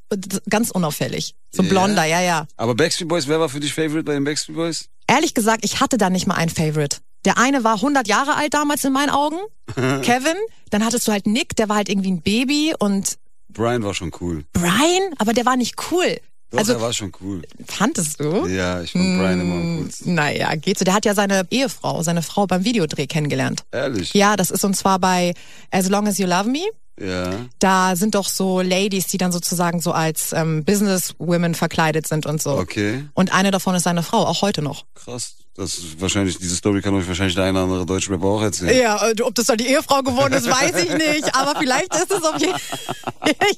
ganz unauffällig. So Ja? blonder, ja, ja. Aber Backstreet Boys, wer war für dich Favorite bei den Backstreet Boys? Ehrlich gesagt, ich hatte da nicht mal ein Favorite. Der eine war 100 Jahre alt damals in meinen Augen. Kevin. Dann hattest du halt Nick, der war halt irgendwie ein Baby und Brian war schon cool. Brian, aber der war nicht cool. Doch, also, er war schon cool. fandest du? Ja, ich fand Brian immer am coolsten. Naja, geht so. Der hat ja seine Ehefrau, seine Frau beim Videodreh kennengelernt. Ehrlich? Ja, das ist und zwar bei As Long As You Love Me. Ja. Da sind doch so Ladies, die dann sozusagen so als ähm, Businesswomen verkleidet sind und so. Okay. Und eine davon ist seine Frau, auch heute noch. Krass. Das ist wahrscheinlich, diese Story kann euch wahrscheinlich der eine oder andere Deutschrapper auch erzählen. Ja, ob das dann die Ehefrau geworden ist, weiß ich nicht. Aber vielleicht ist es auf je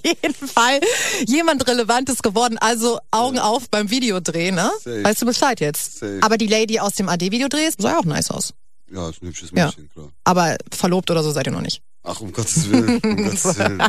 jeden Fall jemand Relevantes geworden. Also Augen auf beim Videodreh, ne? Safe. Weißt du Bescheid jetzt? Safe. Aber die Lady aus dem AD-Videodreh sah ja auch nice aus. Ja, ist ein hübsches Ja. Mädchen, klar. Aber verlobt oder so seid ihr noch nicht. Ach, um Gottes Willen. Um Gottes Willen.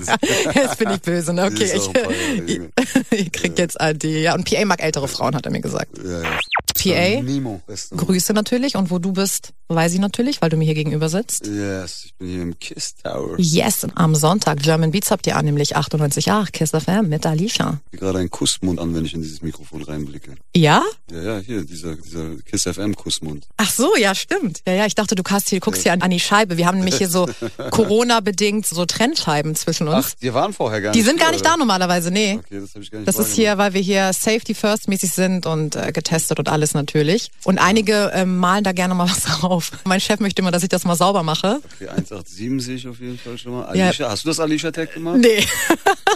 Jetzt bin ich böse, ne? Okay, Jahre ich, jünger. ich krieg jetzt AD. Ja, und PA mag ältere Frauen, hat er mir gesagt. ja, ja. PA, Nemo. Mann. Grüße natürlich. Und wo du bist, weiß ich natürlich, weil du mir hier gegenüber sitzt. Yes, ich bin hier im Kiss Tower. Yes, am Sonntag German Beats habt ihr an, nämlich 98.8 Kiss FM mit Alicia. Ich gerade einen Kussmund an, wenn ich in dieses Mikrofon reinblicke. Ja? Ja, ja, hier, dieser, dieser Kiss FM Kussmund. Ach so, ja, stimmt. Ja, ja, ich dachte, du kannst hier, guckst hier an, an die Scheibe. Wir haben nämlich hier so Corona-bedingt so Trennscheiben zwischen uns. Ach, die waren vorher gar die nicht sind gar nicht da normalerweise, nee. Okay, das habe ich gar nicht Das ist hier, weil wir hier Safety First mäßig sind und äh, getestet und alles natürlich. Und einige ähm, malen da gerne mal was drauf. Mein Chef möchte immer, dass ich das mal sauber mache. Okay, 187 sehe ich auf jeden Fall schon mal. Ja. Alicia, hast du das Alicia-Tag gemacht? Nee,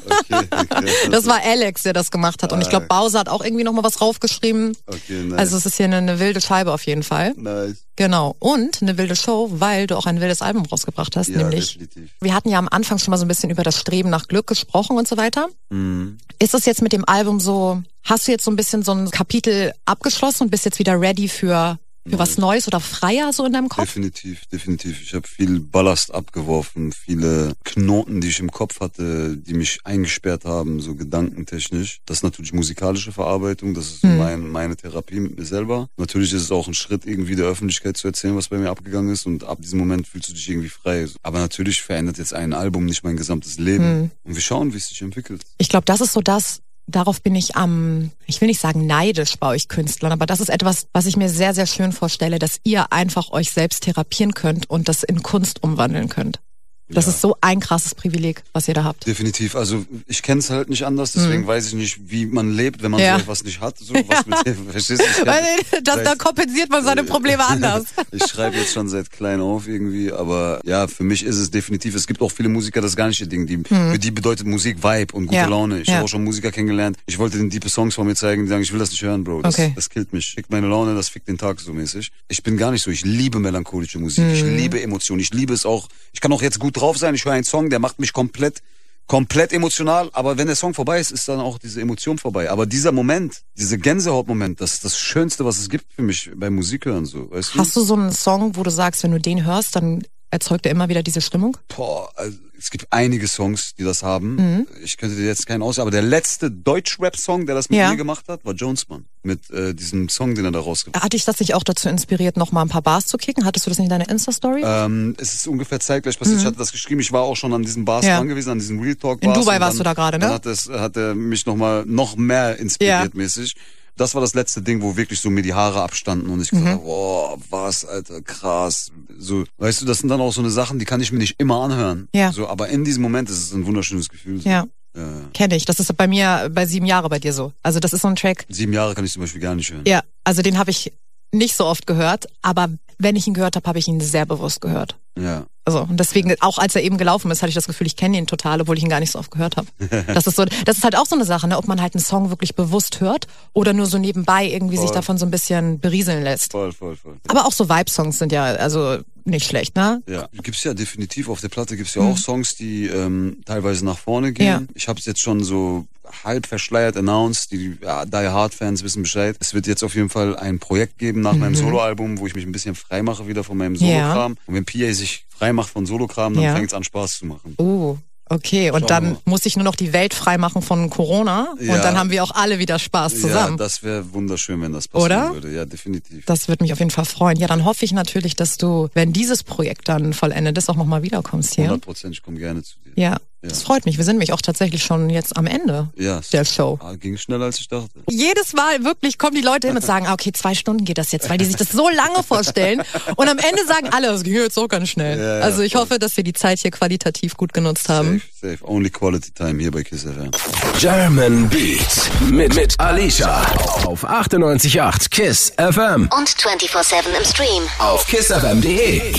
Okay, okay. das war Alex, der das gemacht hat. Und ich glaube, Bowser hat auch irgendwie noch mal was draufgeschrieben. Okay, nice. Also es ist hier eine, eine wilde Scheibe auf jeden Fall. nice. Genau. Und eine wilde Show, weil du auch ein wildes Album rausgebracht hast, Ja, nämlich. definitiv. Wir hatten ja am Anfang schon mal so ein bisschen über das Streben nach Glück gesprochen und so weiter. Mhm. Ist es jetzt mit dem Album so, hast du jetzt so ein bisschen so ein Kapitel abgeschlossen und bist jetzt wieder ready für, für was Neues oder freier so in deinem Kopf? Definitiv, definitiv. Ich habe viel Ballast abgeworfen, viele Knoten, die ich im Kopf hatte, die mich eingesperrt haben, so gedankentechnisch. Das ist natürlich musikalische Verarbeitung, das ist Hm. mein, meine Therapie mit mir selber. Natürlich ist es auch ein Schritt, irgendwie der Öffentlichkeit zu erzählen, was bei mir abgegangen ist und ab diesem Moment fühlst du dich irgendwie frei. Aber natürlich verändert jetzt ein Album nicht mein gesamtes Leben. Hm. Und wir schauen, wie es sich entwickelt. Ich glaube, das ist so das, darauf bin ich am, ich will nicht sagen neidisch bei euch Künstlern, aber das ist etwas, was ich mir sehr, sehr schön vorstelle, dass ihr einfach euch selbst therapieren könnt und das in Kunst umwandeln könnt. Das Ja. ist so ein krasses Privileg, was ihr da habt. Definitiv. Also ich kenne es halt nicht anders, deswegen weiß ich nicht, wie man lebt, wenn man Mhm. Ja. so etwas nicht hat. So, was mit dem, verstehst du? Ich kenn- Weil das, da kompensiert man seine Probleme anders. Ich schreibe jetzt schon seit klein auf irgendwie, aber ja, für mich ist es definitiv, es gibt auch viele Musiker, das gar nicht ihr Ding. Die, Für die bedeutet Musik Vibe und gute Mhm. Ja, Laune. Ich ja. habe auch schon Musiker kennengelernt. Ich wollte den diepe Songs von mir zeigen, die sagen, ich will das nicht hören, Bro. Das, Okay. das killt mich. Fickt meine Laune, das fickt den Tag so mäßig. Ich bin gar nicht so. Ich liebe melancholische Musik. Ich Mhm. liebe Emotionen. Ich liebe es auch. Ich kann auch jetzt gut drauf sein. Ich höre einen Song, der macht mich komplett komplett emotional, aber wenn der Song vorbei ist, ist dann auch diese Emotion vorbei. Aber dieser Moment, dieser Gänsehautmoment, das ist das Schönste, was es gibt für mich beim Musikhören, so, weißt du? Hast du so einen Song, wo du sagst, wenn du den hörst, dann erzeugt er immer wieder diese Stimmung? Boah, also es gibt einige Songs, die das haben. Mhm. Ich könnte dir jetzt keinen aus, aber der letzte Deutsch-Rap-Song, der das mit Ja. mir gemacht hat, war Jonesman. Mit äh, diesem Song, den er da rausgebracht hat. Hat dich das nicht auch dazu inspiriert, noch mal ein paar Bars zu kicken? Hattest du das nicht in deiner Insta-Story? Ähm, es ist ungefähr zeitgleich passiert. Ich hatte das geschrieben. Ich war auch schon an diesen Bars Mhm. Ja. dran gewesen, an diesen Real Talk In. Dubai warst du da gerade, ne? Dann hat, es, hat er mich noch mal noch mehr inspiriert Ja. mäßig. Das war das letzte Ding, wo wirklich so mir die Haare abstanden und ich Mhm. gesagt habe, boah, was, Alter, krass. So, weißt du, das sind dann auch so eine Sachen, die kann ich mir nicht immer anhören. Ja. So, aber in diesem Moment ist es ein wunderschönes Gefühl. So. ja, Ja. kenne ich. Das ist bei mir bei sieben Jahre bei dir so. Also das ist so ein Track. Sieben Jahre kann ich zum Beispiel gar nicht hören. Ja, also den habe ich nicht so oft gehört, aber wenn ich ihn gehört habe, habe ich ihn sehr bewusst gehört. Ja. Also und deswegen auch als er eben gelaufen ist, hatte ich das Gefühl, ich kenne ihn total, obwohl ich ihn gar nicht so oft gehört habe. Das ist so, das ist halt auch so eine Sache, ne, ob man halt einen Song wirklich bewusst hört oder nur so nebenbei irgendwie sich Voll. davon so ein bisschen berieseln lässt. Voll, voll, voll. Aber auch so Vibe-Songs sind ja also nicht schlecht, ne? Ja, gibt's ja definitiv auf der Platte gibt's ja auch Songs, die ähm, teilweise nach vorne gehen. Ja. Ich habe es jetzt schon so halb verschleiert announced. Die ja, Die Hard Fans wissen Bescheid. Es wird jetzt auf jeden Fall ein Projekt geben nach meinem Soloalbum, wo ich mich ein bisschen frei mache wieder von meinem Ja. Solokram. Und wenn PA sich frei macht von Solokram, dann Ja. fängt's an Spaß zu machen. Uh, okay. Und dann muss ich nur noch die Welt freimachen von Corona Ja. und dann haben wir auch alle wieder Spaß zusammen. Ja, das wäre wunderschön, wenn das passieren Oder? würde. Ja, definitiv. Das würde mich auf jeden Fall freuen. Ja, dann hoffe ich natürlich, dass du, wenn dieses Projekt dann vollendet ist, auch nochmal wiederkommst hier. 100 Prozent, ich komme gerne zu dir. Ja, das freut mich. Wir sind nämlich auch tatsächlich schon jetzt am Ende Ja, der Show. ging schneller als ich dachte. Jedes Mal wirklich kommen die Leute hin und sagen, ah, okay, zwei Stunden geht das jetzt, weil die sich das so lange vorstellen. Und am Ende sagen alle, es ging jetzt auch ganz schnell. Ja, ja, also ich voll. hoffe, dass wir die Zeit hier qualitativ gut genutzt haben. Safe, safe. Only quality time hier bei Kiss FM. German Beat mit, mit Alicia auf 98.8 KISS FM Und 24-7 im Stream. auf kissfm.de.